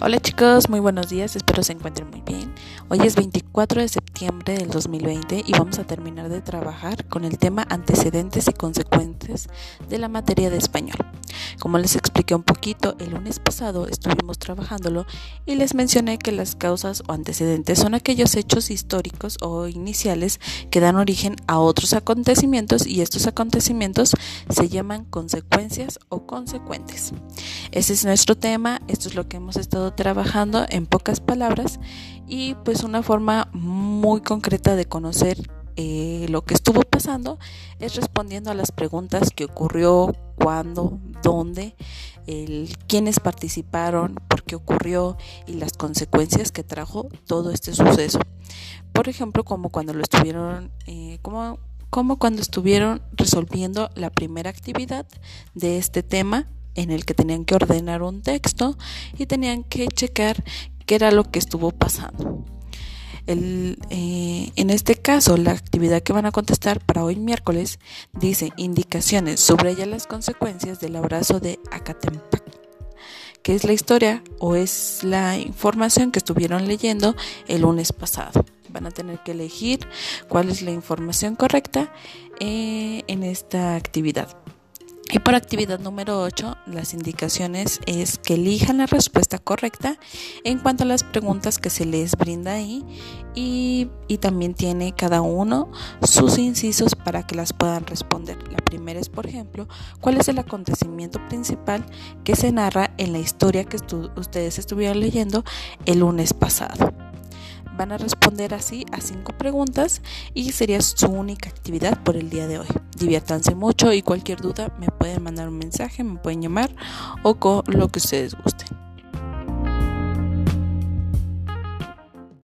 Hola chicos, muy buenos días, espero se encuentren muy bien. Hoy es 24 de septiembre del 2020 y vamos a terminar de trabajar con el tema antecedentes y consecuencias de la materia de español. Como les expliqué un poquito, el lunes pasado estuvimos trabajándolo y les mencioné que las causas o antecedentes son aquellos hechos históricos o iniciales que dan origen a otros acontecimientos y estos acontecimientos se llaman consecuencias o consecuentes. Ese es nuestro tema, esto es lo que hemos estado trabajando en pocas palabras y pues una forma muy concreta de conocer eh, lo que estuvo pasando es respondiendo a las preguntas que ocurrió, cuándo, dónde, quiénes participaron, por qué ocurrió y las consecuencias que trajo todo este suceso. Por ejemplo, como cuando lo estuvieron, eh, como, como cuando estuvieron resolviendo la primera actividad de este tema en el que tenían que ordenar un texto y tenían que checar qué era lo que estuvo pasando. Eh, en este caso, la actividad que van a contestar para hoy miércoles dice indicaciones, subraya las consecuencias del abrazo de Acatempac, que es la historia o es la información que estuvieron leyendo el lunes pasado. Van a tener que elegir cuál es la información correcta eh, en esta actividad. Y por actividad número 8, las indicaciones es que elijan la respuesta correcta en cuanto a las preguntas que se les brinda ahí y, también tiene cada uno sus incisos para que las puedan responder. La primera es, por ejemplo, cuál es el acontecimiento principal que se narra en la historia que ustedes estuvieron leyendo el lunes pasado. Van a responder así a cinco preguntas y sería su única actividad por el día de hoy. Diviértanse mucho y cualquier duda me pueden mandar un mensaje, me pueden llamar o con lo que ustedes gusten.